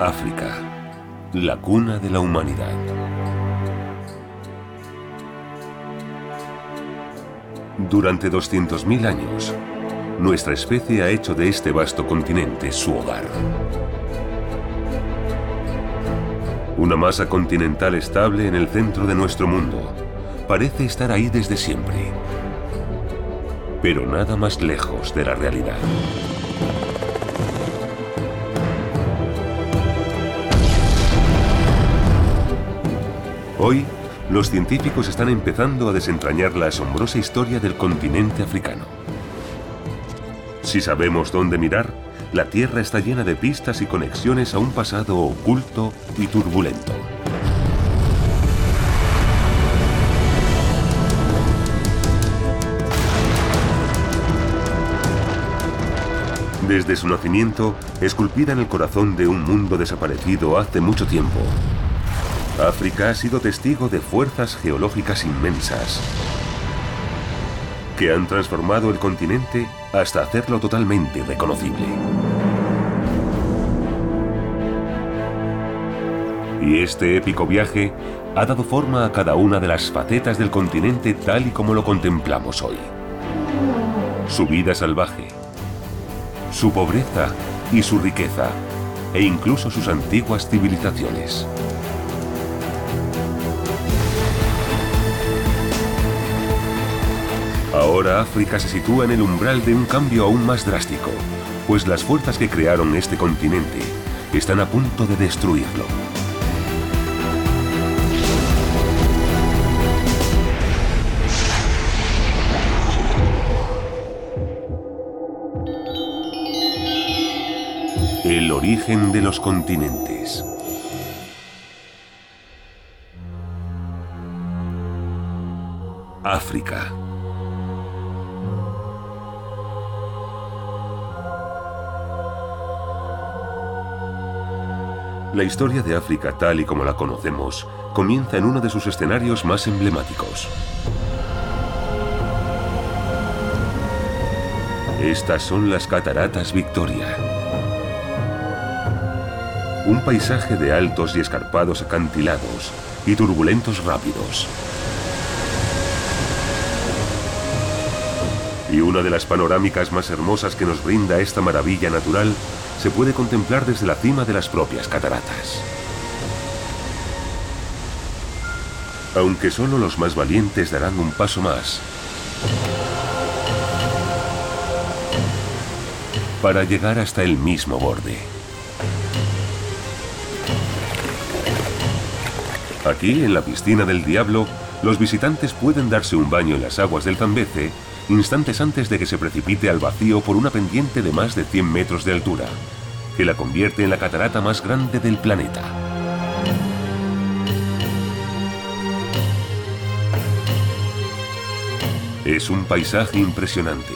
África, la cuna de la humanidad. Durante 200.000 años, nuestra especie ha hecho de este vasto continente su hogar. Una masa continental estable en el centro de nuestro mundo. Parece estar ahí desde siempre. Pero nada más lejos de la realidad. Hoy, los científicos están empezando a desentrañar la asombrosa historia del continente africano. Si sabemos dónde mirar, la Tierra está llena de pistas y conexiones a un pasado oculto y turbulento. Desde su nacimiento, esculpida en el corazón de un mundo desaparecido hace mucho tiempo, África ha sido testigo de fuerzas geológicas inmensas que han transformado el continente hasta hacerlo totalmente reconocible. Y este épico viaje ha dado forma a cada una de las facetas del continente tal y como lo contemplamos hoy. Su vida salvaje, su pobreza y su riqueza, e incluso sus antiguas civilizaciones. Ahora África se sitúa en el umbral de un cambio aún más drástico, pues las fuerzas que crearon este continente están a punto de destruirlo. El origen de los continentes. África. La historia de África tal y como la conocemos comienza en uno de sus escenarios más emblemáticos. Estas son las Cataratas Victoria. Un paisaje de altos y escarpados acantilados y turbulentos rápidos. Y una de las panorámicas más hermosas que nos brinda esta maravilla natural se puede contemplar desde la cima de las propias cataratas. Aunque solo los más valientes darán un paso más para llegar hasta el mismo borde. Aquí, en la piscina del diablo, los visitantes pueden darse un baño en las aguas del Zambeze instantes antes de que se precipite al vacío por una pendiente de más de 100 metros de altura, que la convierte en la catarata más grande del planeta. Es un paisaje impresionante,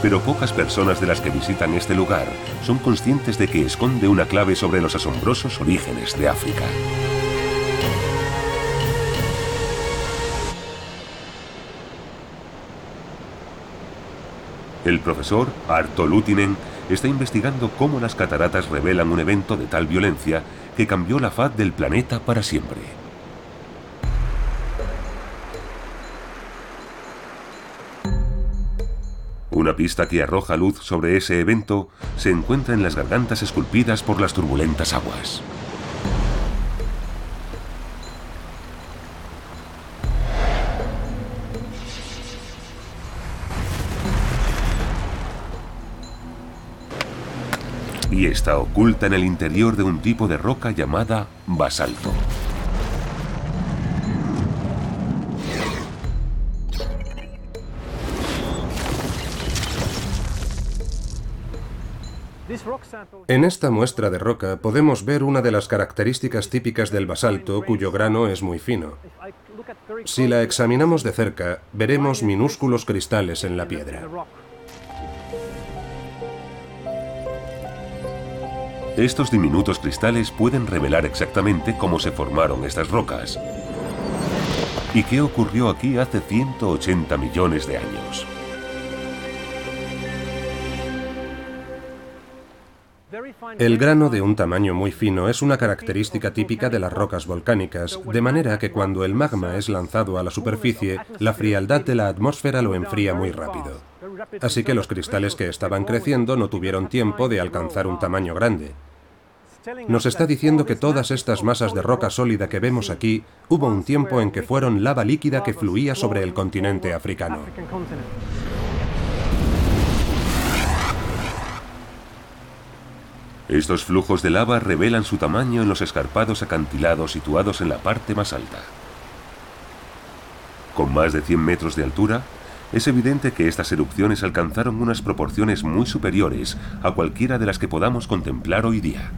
pero pocas personas de las que visitan este lugar son conscientes de que esconde una clave sobre los asombrosos orígenes de África. El profesor Arto Lutinen está investigando cómo las cataratas revelan un evento de tal violencia que cambió la faz del planeta para siempre. Una pista que arroja luz sobre ese evento se encuentra en las gargantas esculpidas por las turbulentas aguas. Y está oculta en el interior de un tipo de roca llamada basalto. En esta muestra de roca podemos ver una de las características típicas del basalto cuyo grano es muy fino. Si la examinamos de cerca, veremos minúsculos cristales en la piedra. Estos diminutos cristales pueden revelar exactamente cómo se formaron estas rocas y qué ocurrió aquí hace 180 millones de años. El grano de un tamaño muy fino es una característica típica de las rocas volcánicas, de manera que cuando el magma es lanzado a la superficie, la frialdad de la atmósfera lo enfría muy rápido. Así que los cristales que estaban creciendo no tuvieron tiempo de alcanzar un tamaño grande. Nos está diciendo que todas estas masas de roca sólida que vemos aquí, hubo un tiempo en que fueron lava líquida que fluía sobre el continente africano. Estos flujos de lava revelan su tamaño en los escarpados acantilados situados en la parte más alta. Con más de 100 metros de altura, es evidente que estas erupciones alcanzaron unas proporciones muy superiores a cualquiera de las que podamos contemplar hoy día.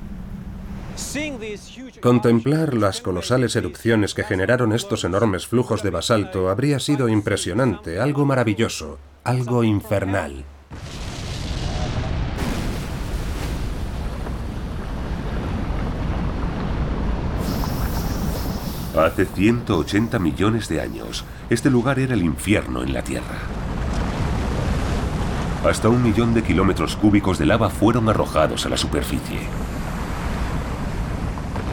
Contemplar las colosales erupciones que generaron estos enormes flujos de basalto habría sido impresionante, algo maravilloso, algo infernal. Hace 180 millones de años, este lugar era el infierno en la Tierra. Hasta un millón de kilómetros cúbicos de lava fueron arrojados a la superficie.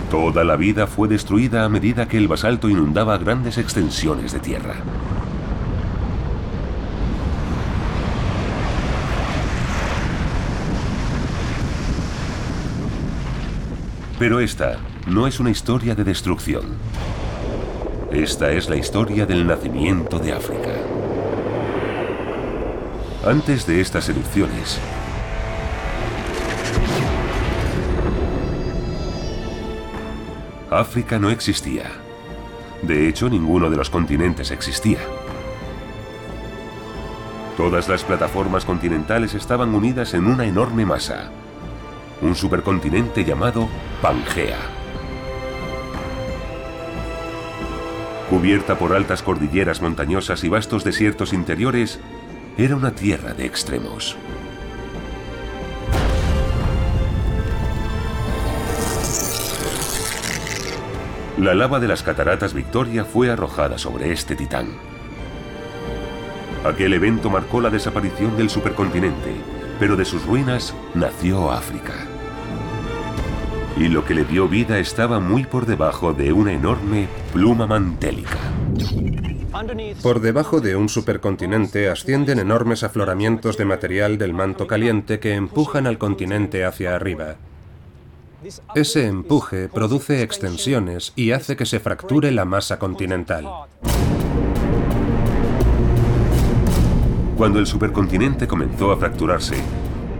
Toda la vida fue destruida a medida que el basalto inundaba grandes extensiones de tierra. Pero esta no es una historia de destrucción. Esta es la historia del nacimiento de África. Antes de estas erupciones, África no existía. De hecho, ninguno de los continentes existía. Todas las plataformas continentales estaban unidas en una enorme masa, un supercontinente llamado Pangea. Cubierta por altas cordilleras montañosas y vastos desiertos interiores, era una tierra de extremos. La lava de las cataratas Victoria fue arrojada sobre este titán. Aquel evento marcó la desaparición del supercontinente, pero de sus ruinas nació África. Y lo que le dio vida estaba muy por debajo de una enorme pluma mantélica. Por debajo de un supercontinente ascienden enormes afloramientos de material del manto caliente que empujan al continente hacia arriba. Ese empuje produce extensiones y hace que se fracture la masa continental. Cuando el supercontinente comenzó a fracturarse,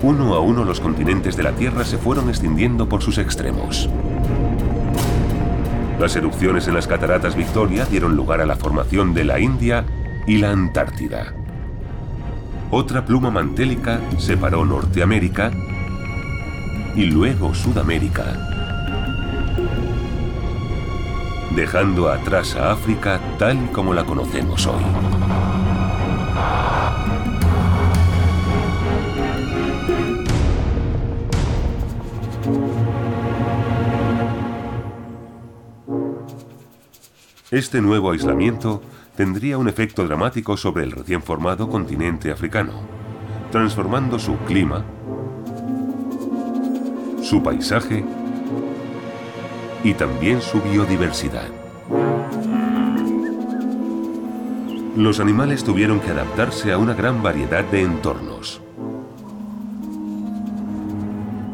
uno a uno los continentes de la Tierra se fueron extendiendo por sus extremos. Las erupciones en las cataratas Victoria dieron lugar a la formación de la India y la Antártida. Otra pluma mantélica separó Norteamérica y luego Sudamérica, dejando atrás a África tal como la conocemos hoy. Este nuevo aislamiento tendría un efecto dramático sobre el recién formado continente africano, transformando su clima, su paisaje y también su biodiversidad. Los animales tuvieron que adaptarse a una gran variedad de entornos.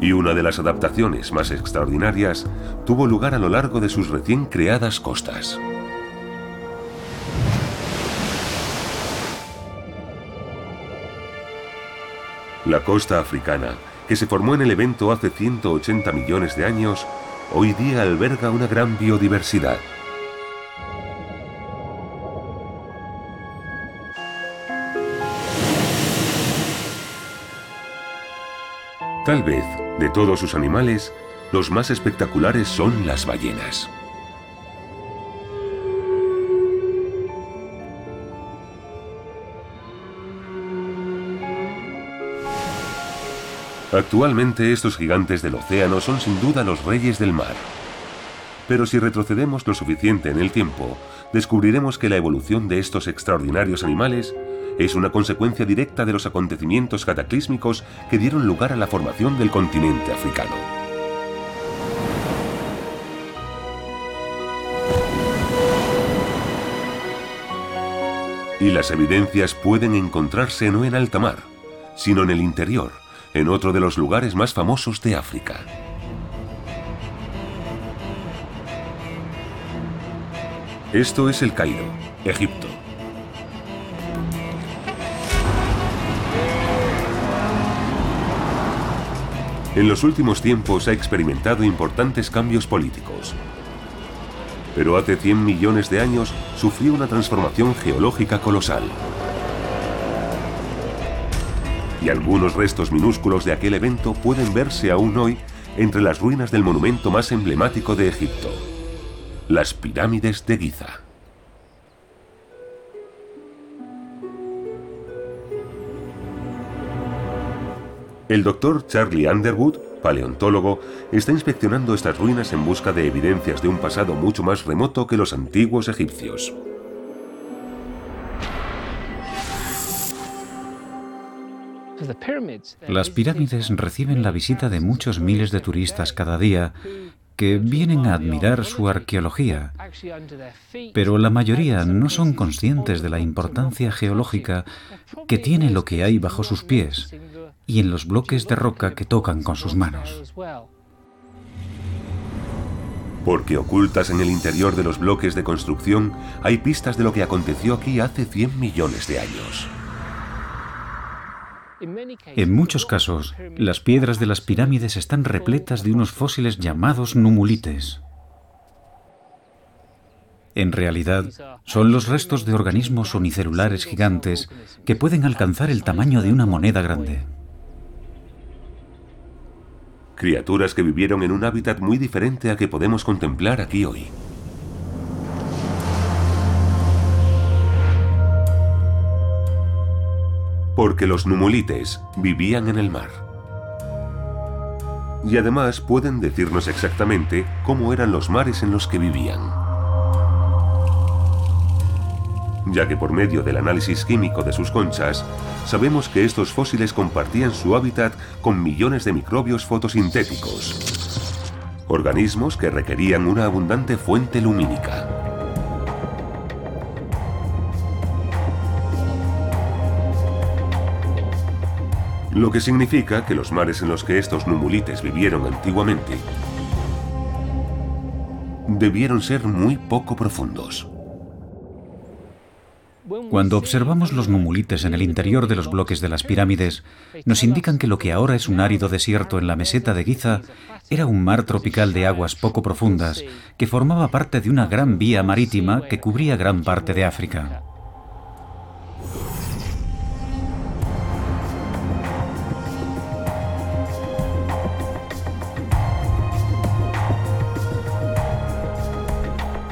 Y una de las adaptaciones más extraordinarias tuvo lugar a lo largo de sus recién creadas costas. La costa africana, que se formó en el evento hace 180 millones de años, hoy día alberga una gran biodiversidad. Tal vez, de todos sus animales, los más espectaculares son las ballenas. Actualmente estos gigantes del océano son sin duda los reyes del mar. Pero si retrocedemos lo suficiente en el tiempo, descubriremos que la evolución de estos extraordinarios animales es una consecuencia directa de los acontecimientos cataclísmicos que dieron lugar a la formación del continente africano. Y las evidencias pueden encontrarse no en alta mar, sino en el interior, en otro de los lugares más famosos de África. Esto es el Cairo, Egipto. En los últimos tiempos ha experimentado importantes cambios políticos. Pero hace 100 millones de años sufrió una transformación geológica colosal. Y algunos restos minúsculos de aquel evento pueden verse aún hoy entre las ruinas del monumento más emblemático de Egipto, las pirámides de Giza. El doctor Charlie Underwood, paleontólogo, está inspeccionando estas ruinas en busca de evidencias de un pasado mucho más remoto que los antiguos egipcios. Las pirámides reciben la visita de muchos miles de turistas cada día que vienen a admirar su arqueología, pero la mayoría no son conscientes de la importancia geológica que tiene lo que hay bajo sus pies y en los bloques de roca que tocan con sus manos. Porque ocultas en el interior de los bloques de construcción hay pistas de lo que aconteció aquí hace 100 millones de años. En muchos casos, las piedras de las pirámides están repletas de unos fósiles llamados numulites. En realidad, son los restos de organismos unicelulares gigantes que pueden alcanzar el tamaño de una moneda grande. Criaturas que vivieron en un hábitat muy diferente a que podemos contemplar aquí hoy. Porque los numulites vivían en el mar. Y además pueden decirnos exactamente cómo eran los mares en los que vivían ya que por medio del análisis químico de sus conchas, sabemos que estos fósiles compartían su hábitat con millones de microbios fotosintéticos, organismos que requerían una abundante fuente lumínica. Lo que significa que los mares en los que estos numulites vivieron antiguamente debieron ser muy poco profundos. Cuando observamos los numulites en el interior de los bloques de las pirámides, nos indican que lo que ahora es un árido desierto en la meseta de Giza era un mar tropical de aguas poco profundas que formaba parte de una gran vía marítima que cubría gran parte de África.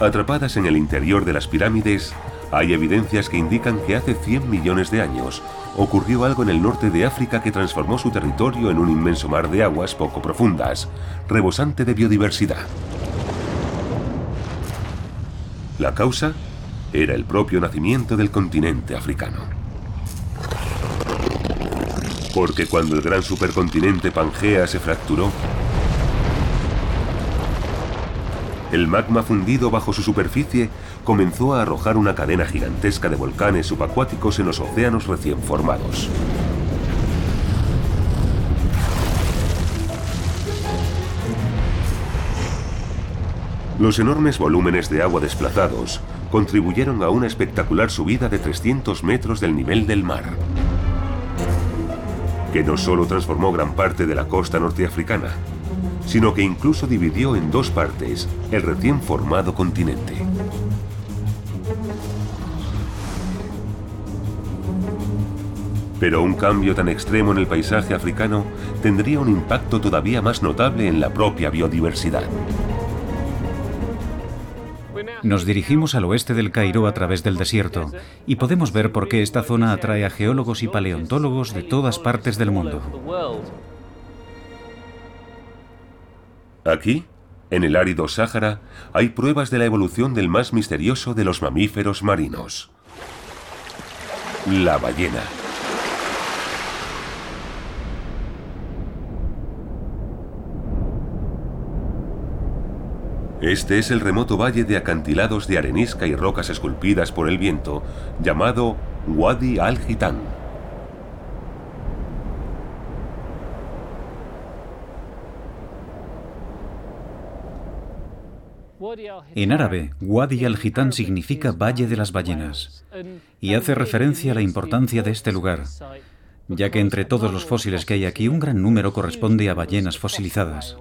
Atrapadas en el interior de las pirámides, hay evidencias que indican que hace 100 millones de años ocurrió algo en el norte de África que transformó su territorio en un inmenso mar de aguas poco profundas, rebosante de biodiversidad. La causa era el propio nacimiento del continente africano. Porque cuando el gran supercontinente Pangea se fracturó, el magma fundido bajo su superficie comenzó a arrojar una cadena gigantesca de volcanes subacuáticos en los océanos recién formados. Los enormes volúmenes de agua desplazados contribuyeron a una espectacular subida de 300 metros del nivel del mar, que no solo transformó gran parte de la costa norteafricana, sino que incluso dividió en dos partes el recién formado continente. Pero un cambio tan extremo en el paisaje africano tendría un impacto todavía más notable en la propia biodiversidad. Nos dirigimos al oeste del Cairo a través del desierto y podemos ver por qué esta zona atrae a geólogos y paleontólogos de todas partes del mundo. Aquí, en el árido Sáhara, hay pruebas de la evolución del más misterioso de los mamíferos marinos. la ballena. Este es el remoto valle de acantilados de arenisca y rocas esculpidas por el viento, llamado Wadi al-Gitán. En árabe, Wadi al-Gitán significa Valle de las Ballenas y hace referencia a la importancia de este lugar, ya que entre todos los fósiles que hay aquí un gran número corresponde a ballenas fosilizadas.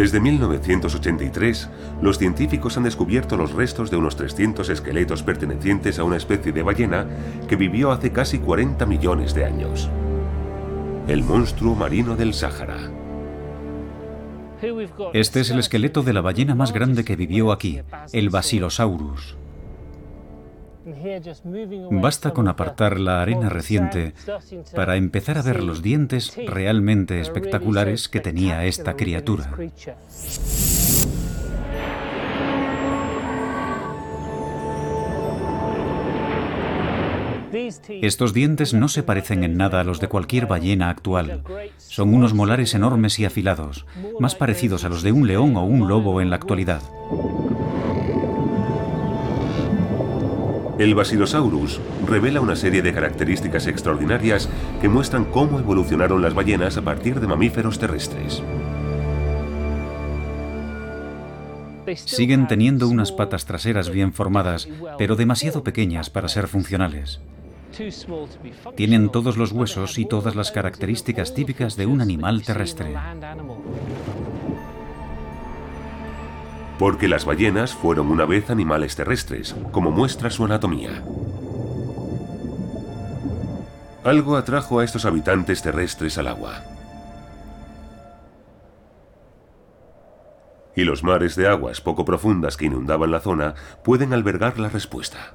Desde 1983, los científicos han descubierto los restos de unos 300 esqueletos pertenecientes a una especie de ballena que vivió hace casi 40 millones de años. El monstruo marino del Sáhara. Este es el esqueleto de la ballena más grande que vivió aquí, el Basilosaurus. Basta con apartar la arena reciente para empezar a ver los dientes realmente espectaculares que tenía esta criatura. Estos dientes no se parecen en nada a los de cualquier ballena actual. Son unos molares enormes y afilados, más parecidos a los de un león o un lobo en la actualidad. El Basilosaurus revela una serie de características extraordinarias que muestran cómo evolucionaron las ballenas a partir de mamíferos terrestres. Siguen teniendo unas patas traseras bien formadas, pero demasiado pequeñas para ser funcionales. Tienen todos los huesos y todas las características típicas de un animal terrestre. Porque las ballenas fueron una vez animales terrestres, como muestra su anatomía. Algo atrajo a estos habitantes terrestres al agua. Y los mares de aguas poco profundas que inundaban la zona pueden albergar la respuesta.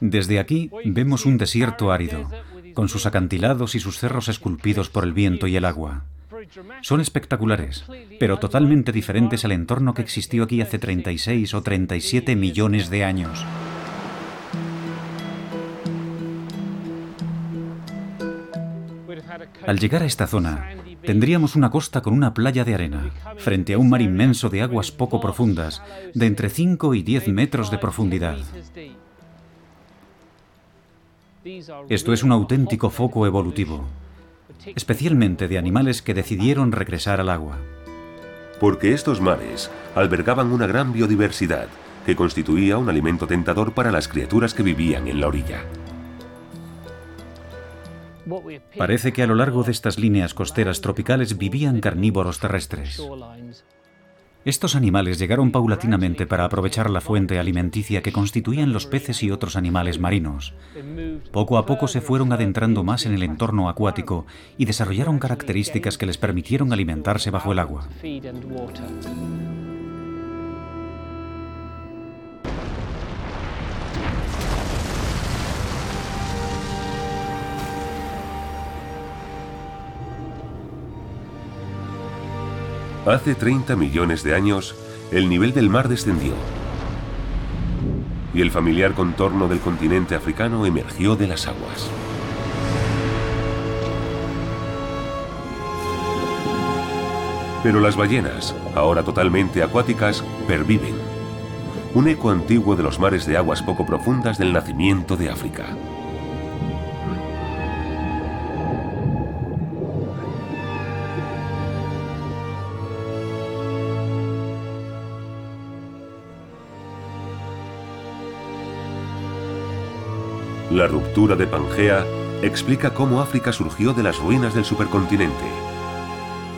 Desde aquí vemos un desierto árido, con sus acantilados y sus cerros esculpidos por el viento y el agua. Son espectaculares, pero totalmente diferentes al entorno que existió aquí hace 36 o 37 millones de años. Al llegar a esta zona, tendríamos una costa con una playa de arena, frente a un mar inmenso de aguas poco profundas, de entre 5 y 10 metros de profundidad. Esto es un auténtico foco evolutivo especialmente de animales que decidieron regresar al agua. Porque estos mares albergaban una gran biodiversidad que constituía un alimento tentador para las criaturas que vivían en la orilla. Parece que a lo largo de estas líneas costeras tropicales vivían carnívoros terrestres. Estos animales llegaron paulatinamente para aprovechar la fuente alimenticia que constituían los peces y otros animales marinos. Poco a poco se fueron adentrando más en el entorno acuático y desarrollaron características que les permitieron alimentarse bajo el agua. Hace 30 millones de años, el nivel del mar descendió y el familiar contorno del continente africano emergió de las aguas. Pero las ballenas, ahora totalmente acuáticas, perviven. Un eco antiguo de los mares de aguas poco profundas del nacimiento de África. La ruptura de Pangea explica cómo África surgió de las ruinas del supercontinente.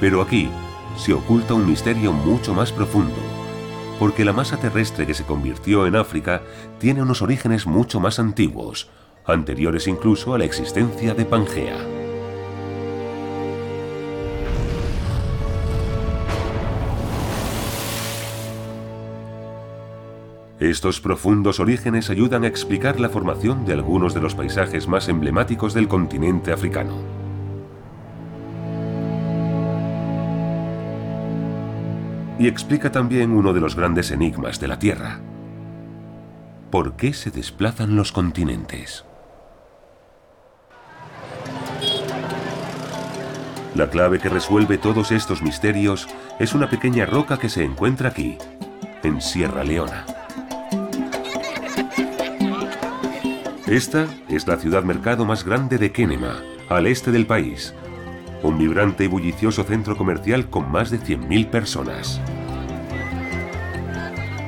Pero aquí se oculta un misterio mucho más profundo, porque la masa terrestre que se convirtió en África tiene unos orígenes mucho más antiguos, anteriores incluso a la existencia de Pangea. Estos profundos orígenes ayudan a explicar la formación de algunos de los paisajes más emblemáticos del continente africano. Y explica también uno de los grandes enigmas de la Tierra. ¿Por qué se desplazan los continentes? La clave que resuelve todos estos misterios es una pequeña roca que se encuentra aquí, en Sierra Leona. Esta es la ciudad mercado más grande de Kenema, al este del país. Un vibrante y bullicioso centro comercial con más de 100.000 personas.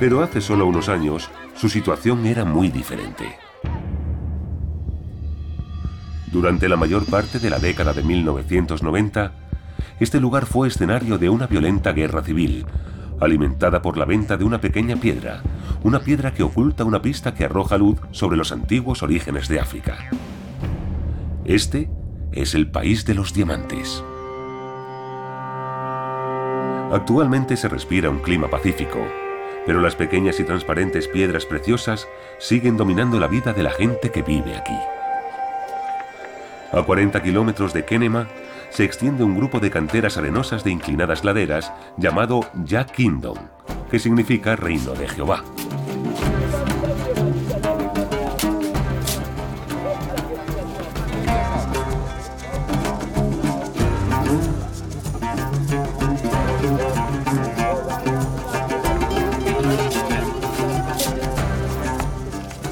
Pero hace solo unos años, su situación era muy diferente. Durante la mayor parte de la década de 1990, este lugar fue escenario de una violenta guerra civil, alimentada por la venta de una pequeña piedra, una piedra que oculta una pista que arroja luz sobre los antiguos orígenes de África. Este es el país de los diamantes. Actualmente se respira un clima pacífico, pero las pequeñas y transparentes piedras preciosas siguen dominando la vida de la gente que vive aquí. A 40 kilómetros de Kenema se extiende un grupo de canteras arenosas de inclinadas laderas llamado Jack Kingdom, que significa Reino de Jehová.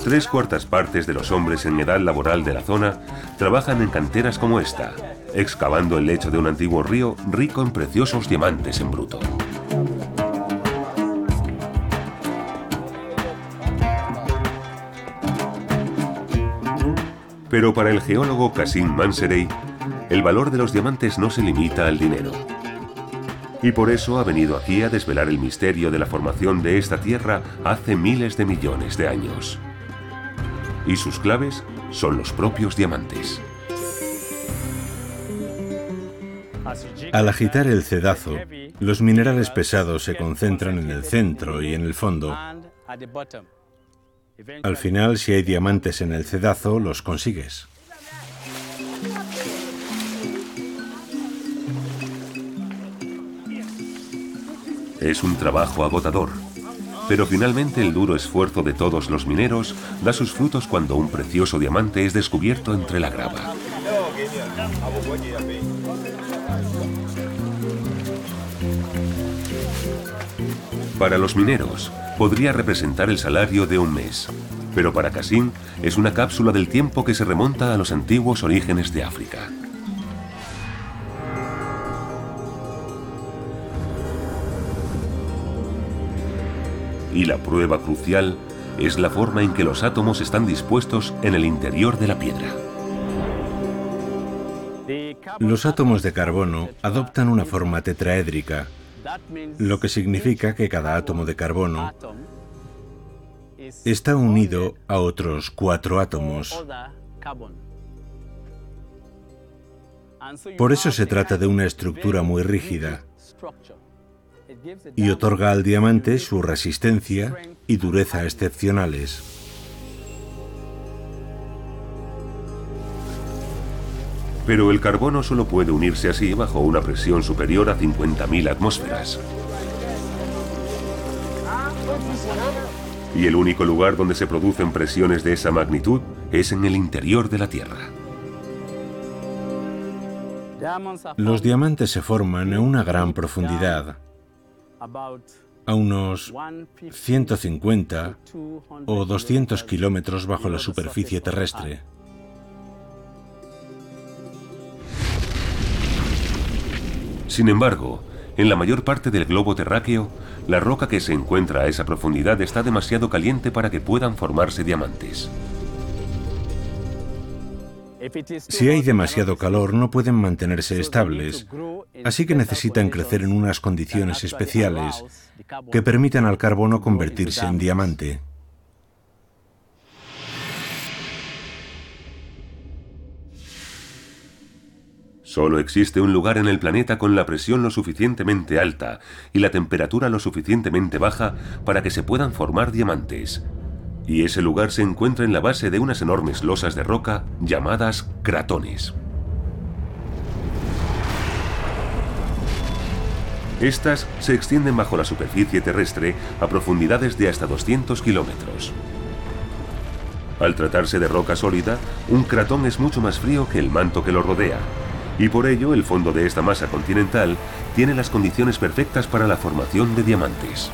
Tres cuartas partes de los hombres en edad laboral de la zona trabajan en canteras como esta, excavando el lecho de un antiguo río rico en preciosos diamantes en bruto. Pero para el geólogo Kasim Manserey, el valor de los diamantes no se limita al dinero. Y por eso ha venido aquí a desvelar el misterio de la formación de esta tierra hace miles de millones de años y sus claves son los propios diamantes. Al agitar el cedazo, los minerales pesados se concentran en el centro y en el fondo. Al final, si hay diamantes en el cedazo, los consigues. Es un trabajo agotador, pero finalmente el duro esfuerzo de todos los mineros da sus frutos cuando un precioso diamante es descubierto entre la grava. Para los mineros, podría representar el salario de un mes, pero para Cassin es una cápsula del tiempo que se remonta a los antiguos orígenes de África. Y la prueba crucial es la forma en que los átomos están dispuestos en el interior de la piedra. Los átomos de carbono adoptan una forma tetraédrica, lo que significa que cada átomo de carbono está unido a otros cuatro átomos. Por eso se trata de una estructura muy rígida y otorga al diamante su resistencia y dureza excepcionales. Pero el carbono solo puede unirse así bajo una presión superior a 50.000 atmósferas. Y el único lugar donde se producen presiones de esa magnitud es en el interior de la Tierra. Los diamantes se forman a una gran profundidad, a unos 150 o 200 kilómetros bajo la superficie terrestre. Sin embargo, en la mayor parte del globo terráqueo, la roca que se encuentra a esa profundidad está demasiado caliente para que puedan formarse diamantes. Si hay demasiado calor no pueden mantenerse estables, así que necesitan crecer en unas condiciones especiales que permitan al carbono convertirse en diamante. Solo existe un lugar en el planeta con la presión lo suficientemente alta y la temperatura lo suficientemente baja para que se puedan formar diamantes. Y ese lugar se encuentra en la base de unas enormes losas de roca llamadas cratones. Estas se extienden bajo la superficie terrestre a profundidades de hasta 200 kilómetros. Al tratarse de roca sólida, un cratón es mucho más frío que el manto que lo rodea, y por ello el fondo de esta masa continental tiene las condiciones perfectas para la formación de diamantes.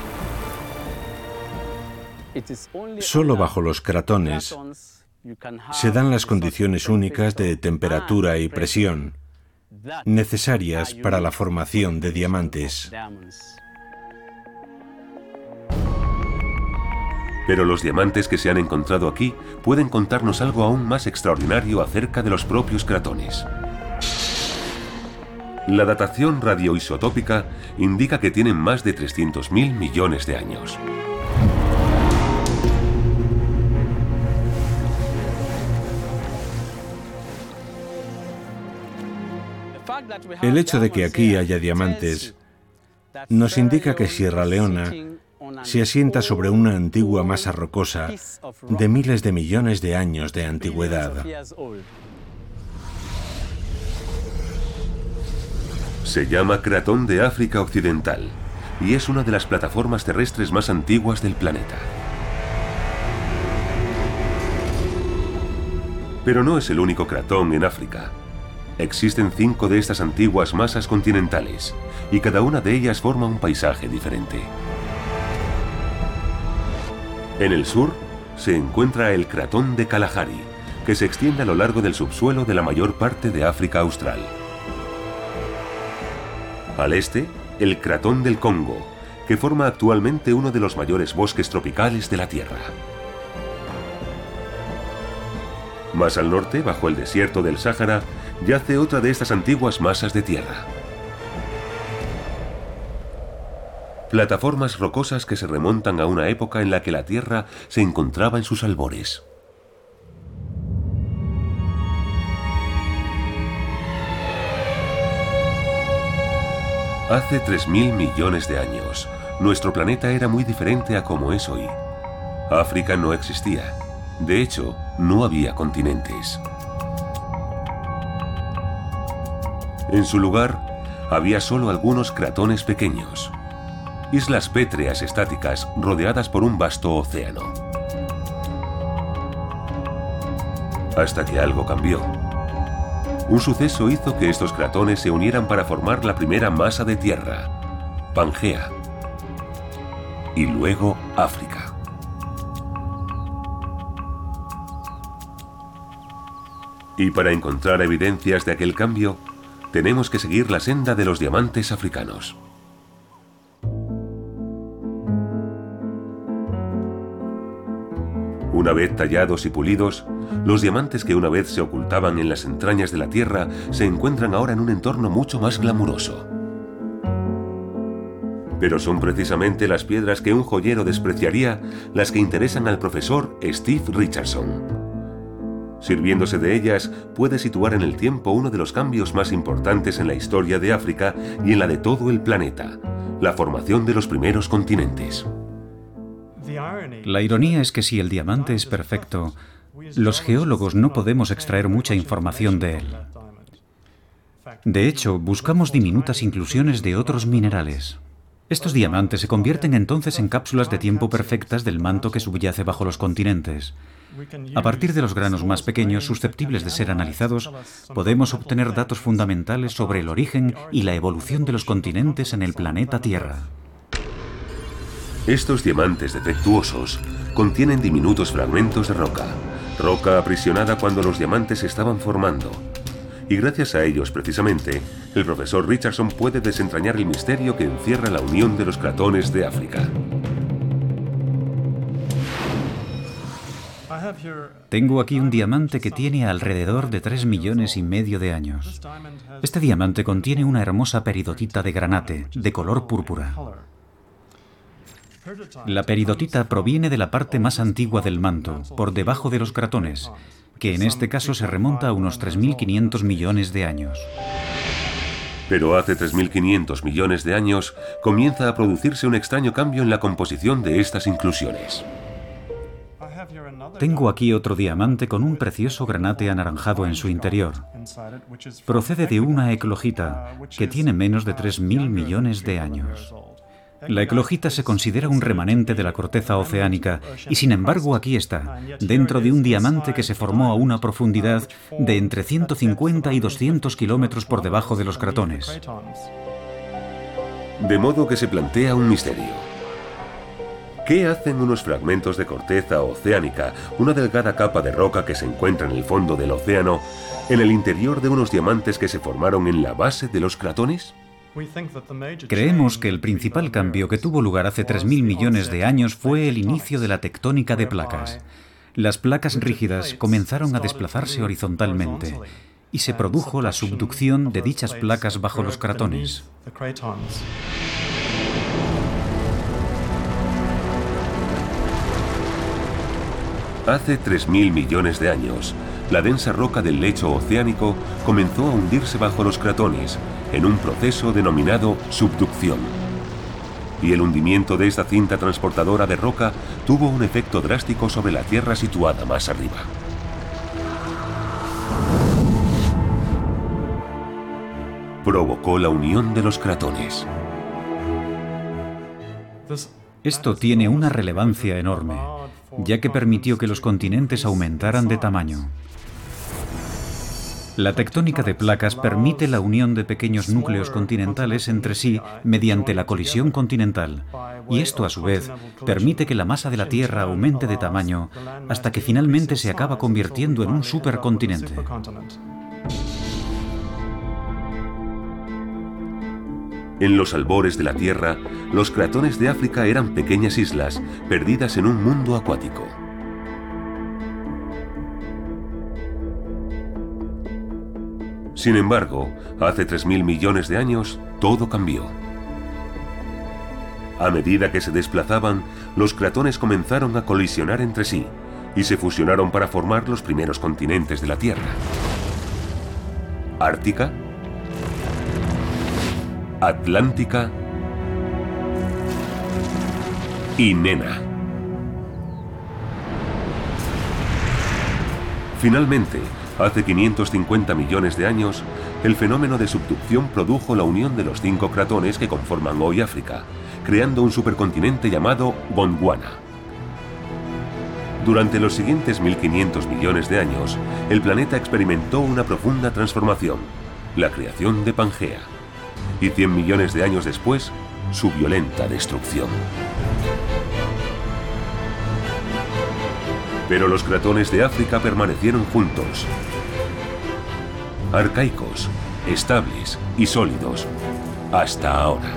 Solo bajo los cratones se dan las condiciones únicas de temperatura y presión necesarias para la formación de diamantes. Pero los diamantes que se han encontrado aquí pueden contarnos algo aún más extraordinario acerca de los propios cratones. La datación radioisotópica indica que tienen más de 300.000 millones de años. El hecho de que aquí haya diamantes nos indica que Sierra Leona se asienta sobre una antigua masa rocosa de miles de millones de años de antigüedad. Se llama Cratón de África Occidental y es una de las plataformas terrestres más antiguas del planeta. Pero no es el único cratón en África. Existen cinco de estas antiguas masas continentales y cada una de ellas forma un paisaje diferente. En el sur se encuentra el cratón de Kalahari, que se extiende a lo largo del subsuelo de la mayor parte de África Austral. Al este, el Cratón del Congo, que forma actualmente uno de los mayores bosques tropicales de la Tierra. Más al norte, bajo el desierto del Sáhara, yace otra de estas antiguas masas de tierra. Plataformas rocosas que se remontan a una época en la que la Tierra se encontraba en sus albores. Hace 3.000 millones de años, nuestro planeta era muy diferente a como es hoy. África no existía. De hecho, no había continentes. En su lugar, había solo algunos cratones pequeños. Islas pétreas estáticas rodeadas por un vasto océano. Hasta que algo cambió. Un suceso hizo que estos cratones se unieran para formar la primera masa de tierra, Pangea, y luego África. Y para encontrar evidencias de aquel cambio, tenemos que seguir la senda de los diamantes africanos. Una vez tallados y pulidos, los diamantes que una vez se ocultaban en las entrañas de la Tierra se encuentran ahora en un entorno mucho más glamuroso. Pero son precisamente las piedras que un joyero despreciaría las que interesan al profesor Steve Richardson. Sirviéndose de ellas, puede situar en el tiempo uno de los cambios más importantes en la historia de África y en la de todo el planeta, la formación de los primeros continentes. La ironía es que si el diamante es perfecto, los geólogos no podemos extraer mucha información de él. De hecho, buscamos diminutas inclusiones de otros minerales. Estos diamantes se convierten entonces en cápsulas de tiempo perfectas del manto que subyace bajo los continentes. A partir de los granos más pequeños susceptibles de ser analizados, podemos obtener datos fundamentales sobre el origen y la evolución de los continentes en el planeta Tierra. Estos diamantes defectuosos contienen diminutos fragmentos de roca, roca aprisionada cuando los diamantes estaban formando. Y gracias a ellos, precisamente, el profesor Richardson puede desentrañar el misterio que encierra la unión de los cratones de África. Tengo aquí un diamante que tiene alrededor de 3 millones y medio de años. Este diamante contiene una hermosa peridotita de granate, de color púrpura. La peridotita proviene de la parte más antigua del manto, por debajo de los cratones, que en este caso se remonta a unos 3.500 millones de años. Pero hace 3.500 millones de años comienza a producirse un extraño cambio en la composición de estas inclusiones. Tengo aquí otro diamante con un precioso granate anaranjado en su interior. Procede de una eclogita que tiene menos de 3.000 millones de años. La eclogita se considera un remanente de la corteza oceánica y sin embargo aquí está, dentro de un diamante que se formó a una profundidad de entre 150 y 200 kilómetros por debajo de los cratones. De modo que se plantea un misterio. ¿Qué hacen unos fragmentos de corteza oceánica, una delgada capa de roca que se encuentra en el fondo del océano, en el interior de unos diamantes que se formaron en la base de los cratones? Creemos que el principal cambio que tuvo lugar hace 3.000 millones de años fue el inicio de la tectónica de placas. Las placas rígidas comenzaron a desplazarse horizontalmente y se produjo la subducción de dichas placas bajo los cratones. Hace 3.000 millones de años, la densa roca del lecho oceánico comenzó a hundirse bajo los cratones en un proceso denominado subducción. Y el hundimiento de esta cinta transportadora de roca tuvo un efecto drástico sobre la Tierra situada más arriba. Provocó la unión de los cratones. Esto tiene una relevancia enorme ya que permitió que los continentes aumentaran de tamaño. La tectónica de placas permite la unión de pequeños núcleos continentales entre sí mediante la colisión continental, y esto a su vez permite que la masa de la Tierra aumente de tamaño hasta que finalmente se acaba convirtiendo en un supercontinente. En los albores de la Tierra, los cratones de África eran pequeñas islas perdidas en un mundo acuático. Sin embargo, hace 3.000 millones de años, todo cambió. A medida que se desplazaban, los cratones comenzaron a colisionar entre sí y se fusionaron para formar los primeros continentes de la Tierra. Ártica, Atlántica y Nena. Finalmente, hace 550 millones de años, el fenómeno de subducción produjo la unión de los cinco cratones que conforman hoy África, creando un supercontinente llamado Gondwana. Durante los siguientes 1500 millones de años, el planeta experimentó una profunda transformación, la creación de Pangea y 100 millones de años después, su violenta destrucción. Pero los cratones de África permanecieron juntos, arcaicos, estables y sólidos, hasta ahora.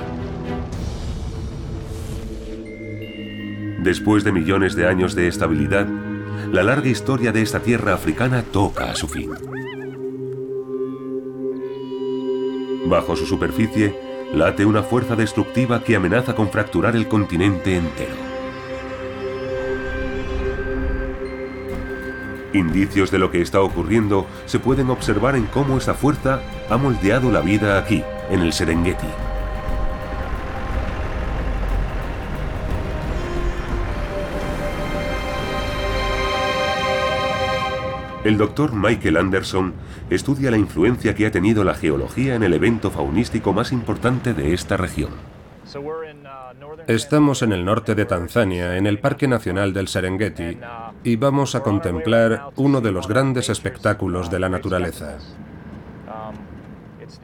Después de millones de años de estabilidad, la larga historia de esta tierra africana toca a su fin. Bajo su superficie late una fuerza destructiva que amenaza con fracturar el continente entero. Indicios de lo que está ocurriendo se pueden observar en cómo esa fuerza ha moldeado la vida aquí, en el Serengeti. El doctor Michael Anderson estudia la influencia que ha tenido la geología en el evento faunístico más importante de esta región. Estamos en el norte de Tanzania, en el Parque Nacional del Serengeti, y vamos a contemplar uno de los grandes espectáculos de la naturaleza.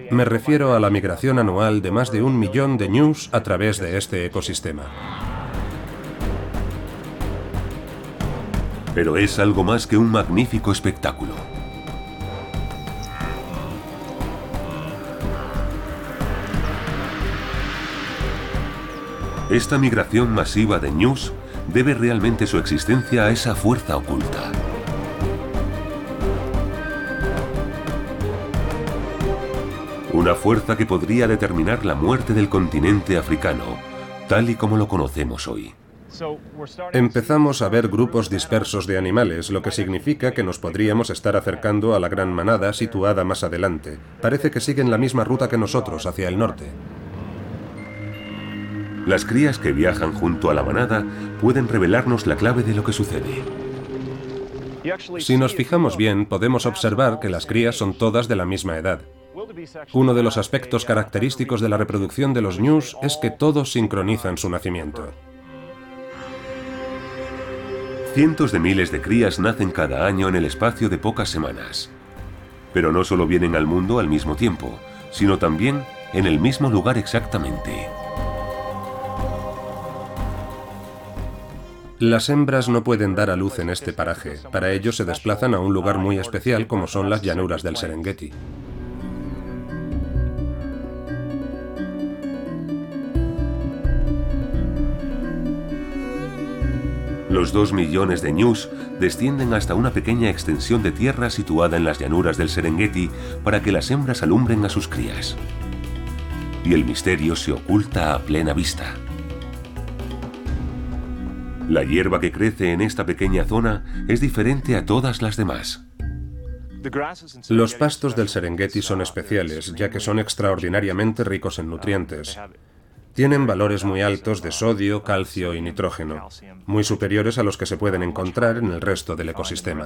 Me refiero a la migración anual de más de un millón de ñus a través de este ecosistema. Pero es algo más que un magnífico espectáculo. Esta migración masiva de ñus debe realmente su existencia a esa fuerza oculta. Una fuerza que podría determinar la muerte del continente africano, tal y como lo conocemos hoy. Empezamos a ver grupos dispersos de animales, lo que significa que nos podríamos estar acercando a la gran manada situada más adelante. Parece que siguen la misma ruta que nosotros, hacia el norte. Las crías que viajan junto a la manada pueden revelarnos la clave de lo que sucede. Si nos fijamos bien, podemos observar que las crías son todas de la misma edad. Uno de los aspectos característicos de la reproducción de los ñus es que todos sincronizan su nacimiento. Cientos de miles de crías nacen cada año en el espacio de pocas semanas. Pero no solo vienen al mundo al mismo tiempo, sino también en el mismo lugar exactamente. Las hembras no pueden dar a luz en este paraje. Para ello se desplazan a un lugar muy especial como son las llanuras del Serengeti. Los dos millones de ñus descienden hasta una pequeña extensión de tierra situada en las llanuras del Serengeti para que las hembras alumbren a sus crías. Y el misterio se oculta a plena vista. La hierba que crece en esta pequeña zona es diferente a todas las demás. Los pastos del Serengeti son especiales, ya que son extraordinariamente ricos en nutrientes. Tienen valores muy altos de sodio, calcio y nitrógeno, muy superiores a los que se pueden encontrar en el resto del ecosistema.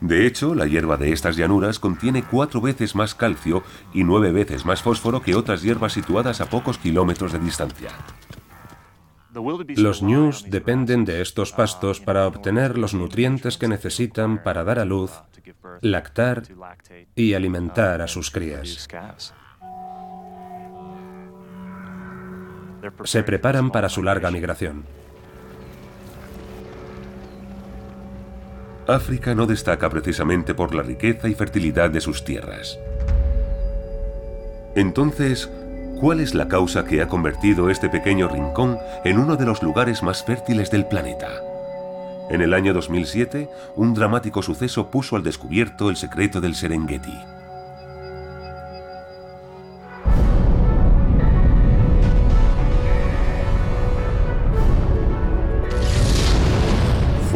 De hecho, la hierba de estas llanuras contiene cuatro veces más calcio y nueve veces más fósforo que otras hierbas situadas a pocos kilómetros de distancia. Los ñus dependen de estos pastos para obtener los nutrientes que necesitan para dar a luz, lactar y alimentar a sus crías. Se preparan para su larga migración. África no destaca precisamente por la riqueza y fertilidad de sus tierras. Entonces, ¿cuál es la causa que ha convertido este pequeño rincón en uno de los lugares más fértiles del planeta? En el año 2007, un dramático suceso puso al descubierto el secreto del Serengeti.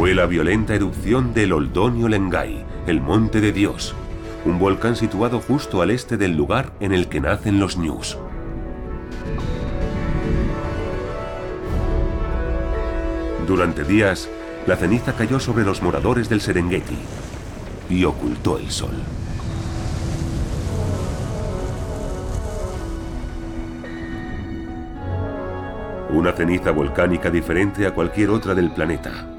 Fue la violenta erupción del Oldonio Lengai, el Monte de Dios, un volcán situado justo al este del lugar en el que nacen los ñus. Durante días, la ceniza cayó sobre los moradores del Serengeti y ocultó el sol. Una ceniza volcánica diferente a cualquier otra del planeta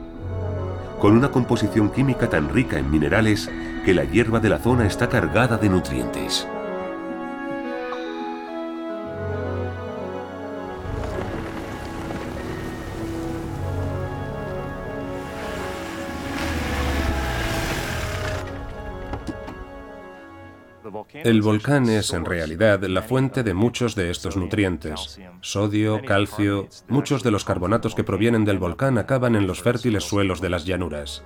con una composición química tan rica en minerales que la hierba de la zona está cargada de nutrientes. El volcán es en realidad la fuente de muchos de estos nutrientes. Sodio, calcio, muchos de los carbonatos que provienen del volcán acaban en los fértiles suelos de las llanuras.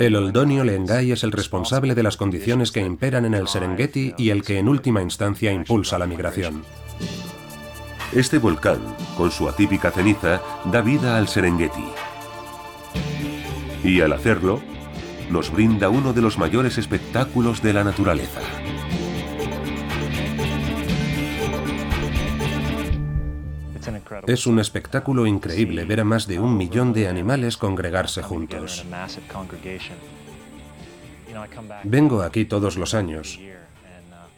El Oldonio Lengai es el responsable de las condiciones que imperan en el Serengeti y el que en última instancia impulsa la migración. Este volcán, con su atípica ceniza, da vida al Serengeti. Y al hacerlo, nos brinda uno de los mayores espectáculos de la naturaleza. Es un espectáculo increíble ver a más de un millón de animales congregarse juntos. Vengo aquí todos los años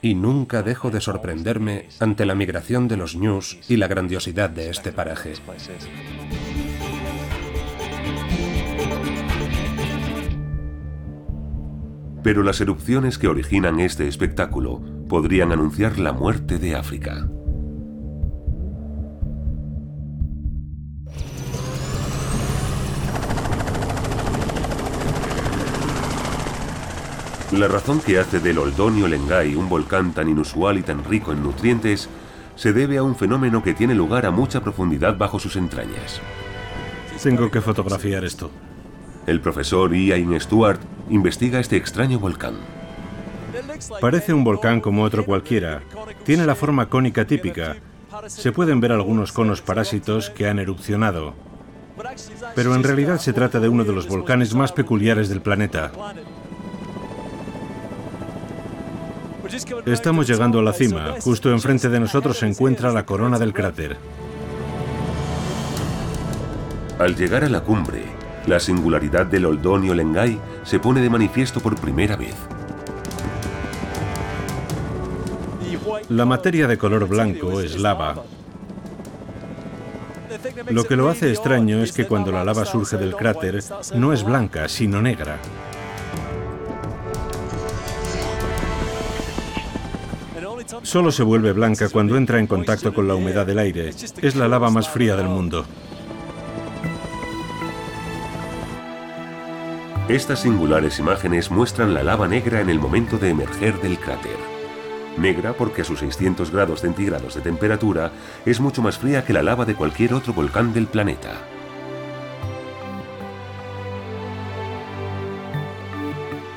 y nunca dejo de sorprenderme ante la migración de los ñus y la grandiosidad de este paraje. Pero las erupciones que originan este espectáculo podrían anunciar la muerte de África. La razón que hace del Oldonio Lengai un volcán tan inusual y tan rico en nutrientes se debe a un fenómeno que tiene lugar a mucha profundidad bajo sus entrañas. Tengo que fotografiar esto. El profesor Ian Stewart investiga este extraño volcán. Parece un volcán como otro cualquiera. Tiene la forma cónica típica, se pueden ver algunos conos parásitos que han erupcionado. Pero en realidad se trata de uno de los volcanes más peculiares del planeta. Estamos llegando a la cima. Justo enfrente de nosotros se encuentra la corona del cráter. Al llegar a la cumbre, la singularidad del Oldonio Lengai se pone de manifiesto por primera vez. La materia de color blanco es lava. Lo que lo hace extraño es que cuando la lava surge del cráter no es blanca, sino negra. Solo se vuelve blanca cuando entra en contacto con la humedad del aire. Es la lava más fría del mundo. Estas singulares imágenes muestran la lava negra en el momento de emerger del cráter. Negra porque a sus 600 grados centígrados de temperatura es mucho más fría que la lava de cualquier otro volcán del planeta.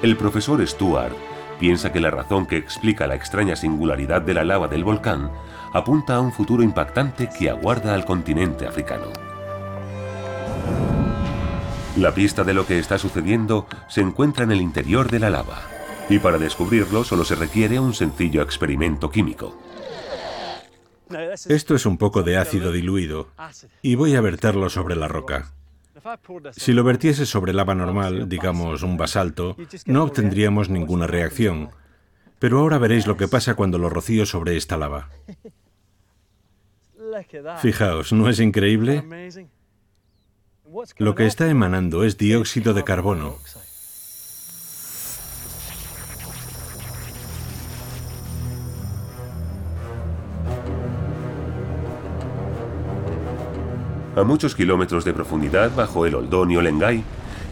El profesor Stuart piensa que la razón que explica la extraña singularidad de la lava del volcán apunta a un futuro impactante que aguarda al continente africano. La pista de lo que está sucediendo se encuentra en el interior de la lava, y para descubrirlo solo se requiere un sencillo experimento químico. Esto es un poco de ácido diluido, y voy a verterlo sobre la roca. Si lo vertiese sobre lava normal, digamos un basalto, no obtendríamos ninguna reacción. Pero ahora veréis lo que pasa cuando lo rocío sobre esta lava. Fijaos, ¿no es increíble? Lo que está emanando es dióxido de carbono. A muchos kilómetros de profundidad bajo el Oldonio Lengai,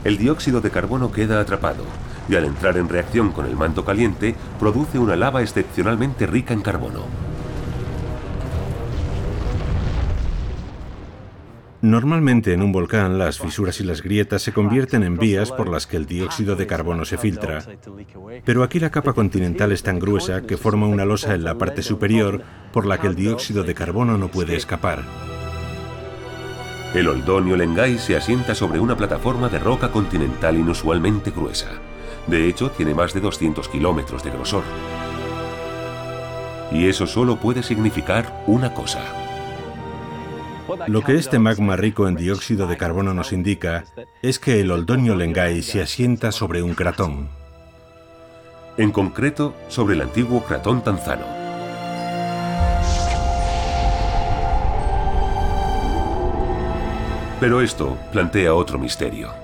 el dióxido de carbono queda atrapado y al entrar en reacción con el manto caliente produce una lava excepcionalmente rica en carbono. Normalmente en un volcán las fisuras y las grietas se convierten en vías por las que el dióxido de carbono se filtra. Pero aquí la capa continental es tan gruesa que forma una losa en la parte superior por la que el dióxido de carbono no puede escapar. El Oldonio Lengai se asienta sobre una plataforma de roca continental inusualmente gruesa. De hecho, tiene más de 200 kilómetros de grosor. Y eso solo puede significar una cosa. Lo que este magma rico en dióxido de carbono nos indica es que el Oldonio Lengai se asienta sobre un cratón. En concreto, sobre el antiguo cratón tanzano. Pero esto plantea otro misterio.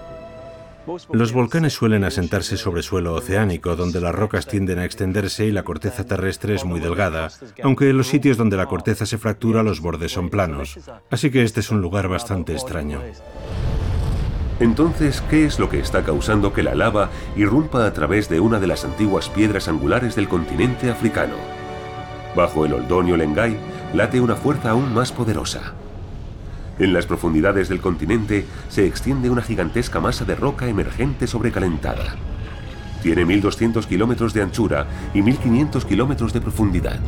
Los volcanes suelen asentarse sobre suelo oceánico, donde las rocas tienden a extenderse y la corteza terrestre es muy delgada, aunque en los sitios donde la corteza se fractura los bordes son planos. Así que este es un lugar bastante extraño. Entonces, ¿qué es lo que está causando que la lava irrumpa a través de una de las antiguas piedras angulares del continente africano? Bajo el Oldonio Lengai late una fuerza aún más poderosa. En las profundidades del continente se extiende una gigantesca masa de roca emergente sobrecalentada. Tiene 1.200 kilómetros de anchura y 1.500 kilómetros de profundidad.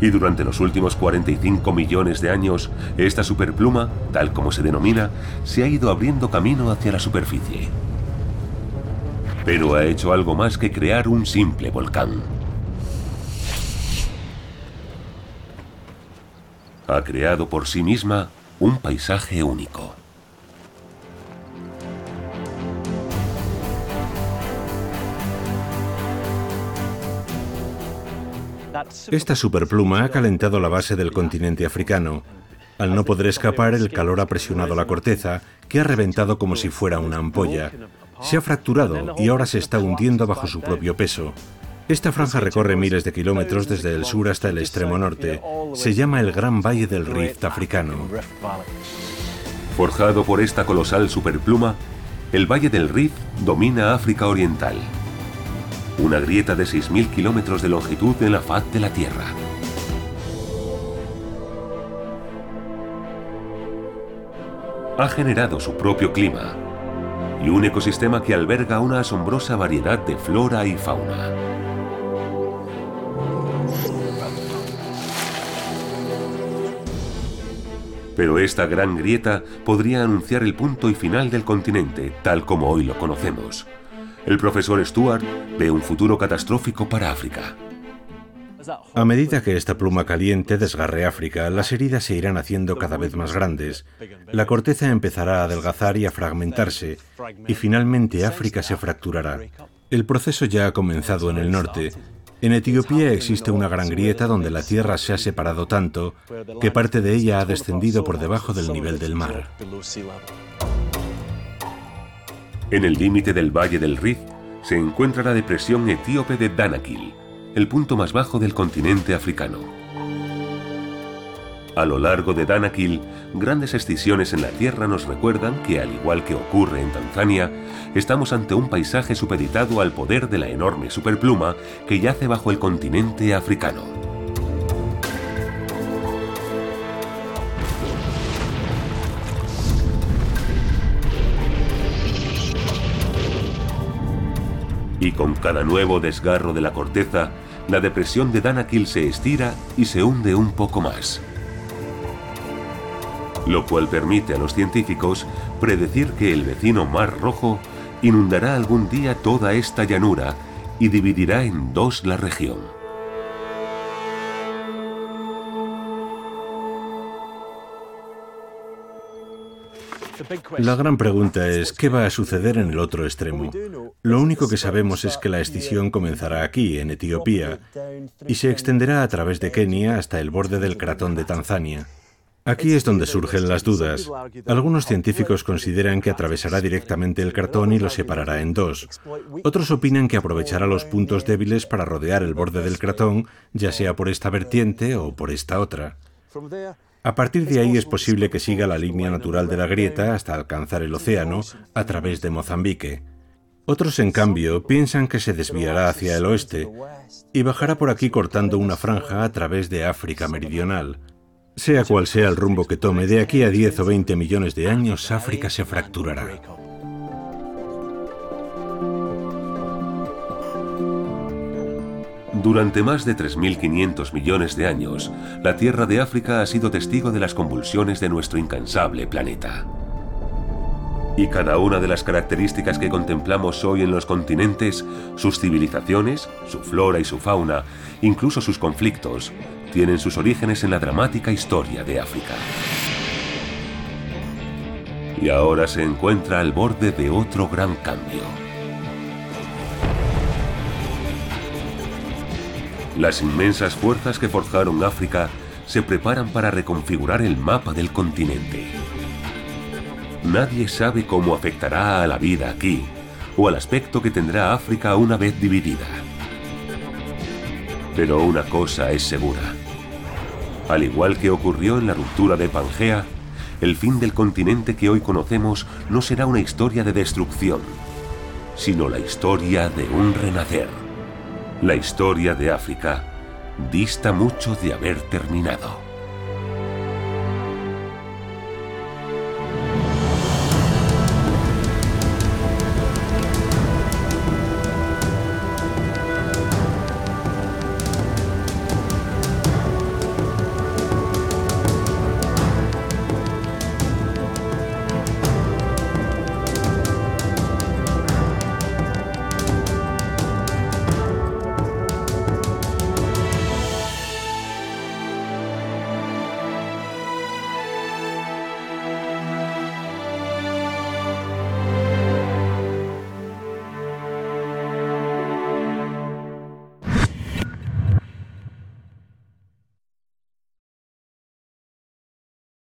Y durante los últimos 45 millones de años, esta superpluma, tal como se denomina, se ha ido abriendo camino hacia la superficie. Pero ha hecho algo más que crear un simple volcán. Ha creado por sí misma un paisaje único. Esta superpluma ha calentado la base del continente africano. Al no poder escapar, el calor ha presionado la corteza, que ha reventado como si fuera una ampolla. Se ha fracturado y ahora se está hundiendo bajo su propio peso. Esta franja recorre miles de kilómetros desde el sur hasta el extremo norte. Se llama el Gran Valle del Rift africano. Forjado por esta colosal superpluma, el Valle del Rift domina África Oriental. Una grieta de 6.000 kilómetros de longitud en la faz de la Tierra. Ha generado su propio clima y un ecosistema que alberga una asombrosa variedad de flora y fauna. Pero esta gran grieta podría anunciar el punto y final del continente, tal como hoy lo conocemos. El profesor Stuart ve un futuro catastrófico para África. A medida que esta pluma caliente desgarre África, las heridas se irán haciendo cada vez más grandes, la corteza empezará a adelgazar y a fragmentarse, y finalmente África se fracturará. El proceso ya ha comenzado en el norte. En Etiopía existe una gran grieta donde la tierra se ha separado tanto que parte de ella ha descendido por debajo del nivel del mar. En el límite del valle del Rift se encuentra la depresión etíope de Danakil, el punto más bajo del continente africano. A lo largo de Danakil, grandes excisiones en la Tierra nos recuerdan que, al igual que ocurre en Tanzania, estamos ante un paisaje supeditado al poder de la enorme superpluma que yace bajo el continente africano. Y con cada nuevo desgarro de la corteza, la depresión de Danakil se estira y se hunde un poco más. Lo cual permite a los científicos predecir que el vecino Mar Rojo inundará algún día toda esta llanura y dividirá en dos la región. La gran pregunta es, ¿qué va a suceder en el otro extremo? Lo único que sabemos es que la escisión comenzará aquí, en Etiopía, y se extenderá a través de Kenia hasta el borde del cratón de Tanzania. Aquí es donde surgen las dudas. Algunos científicos consideran que atravesará directamente el cartón y lo separará en dos. Otros opinan que aprovechará los puntos débiles para rodear el borde del cratón, ya sea por esta vertiente o por esta otra. A partir de ahí es posible que siga la línea natural de la grieta hasta alcanzar el océano a través de Mozambique. Otros, en cambio, piensan que se desviará hacia el oeste y bajará por aquí cortando una franja a través de África Meridional. Sea cual sea el rumbo que tome, de aquí a 10 o 20 millones de años África se fracturará. Durante más de 3.500 millones de años, la Tierra de África ha sido testigo de las convulsiones de nuestro incansable planeta. Y cada una de las características que contemplamos hoy en los continentes, sus civilizaciones, su flora y su fauna, incluso sus conflictos, tienen sus orígenes en la dramática historia de África. Y ahora se encuentra al borde de otro gran cambio. Las inmensas fuerzas que forjaron África se preparan para reconfigurar el mapa del continente. Nadie sabe cómo afectará a la vida aquí o al aspecto que tendrá África una vez dividida. Pero una cosa es segura. Al igual que ocurrió en la ruptura de Pangea, el fin del continente que hoy conocemos no será una historia de destrucción, sino la historia de un renacer. La historia de África dista mucho de haber terminado.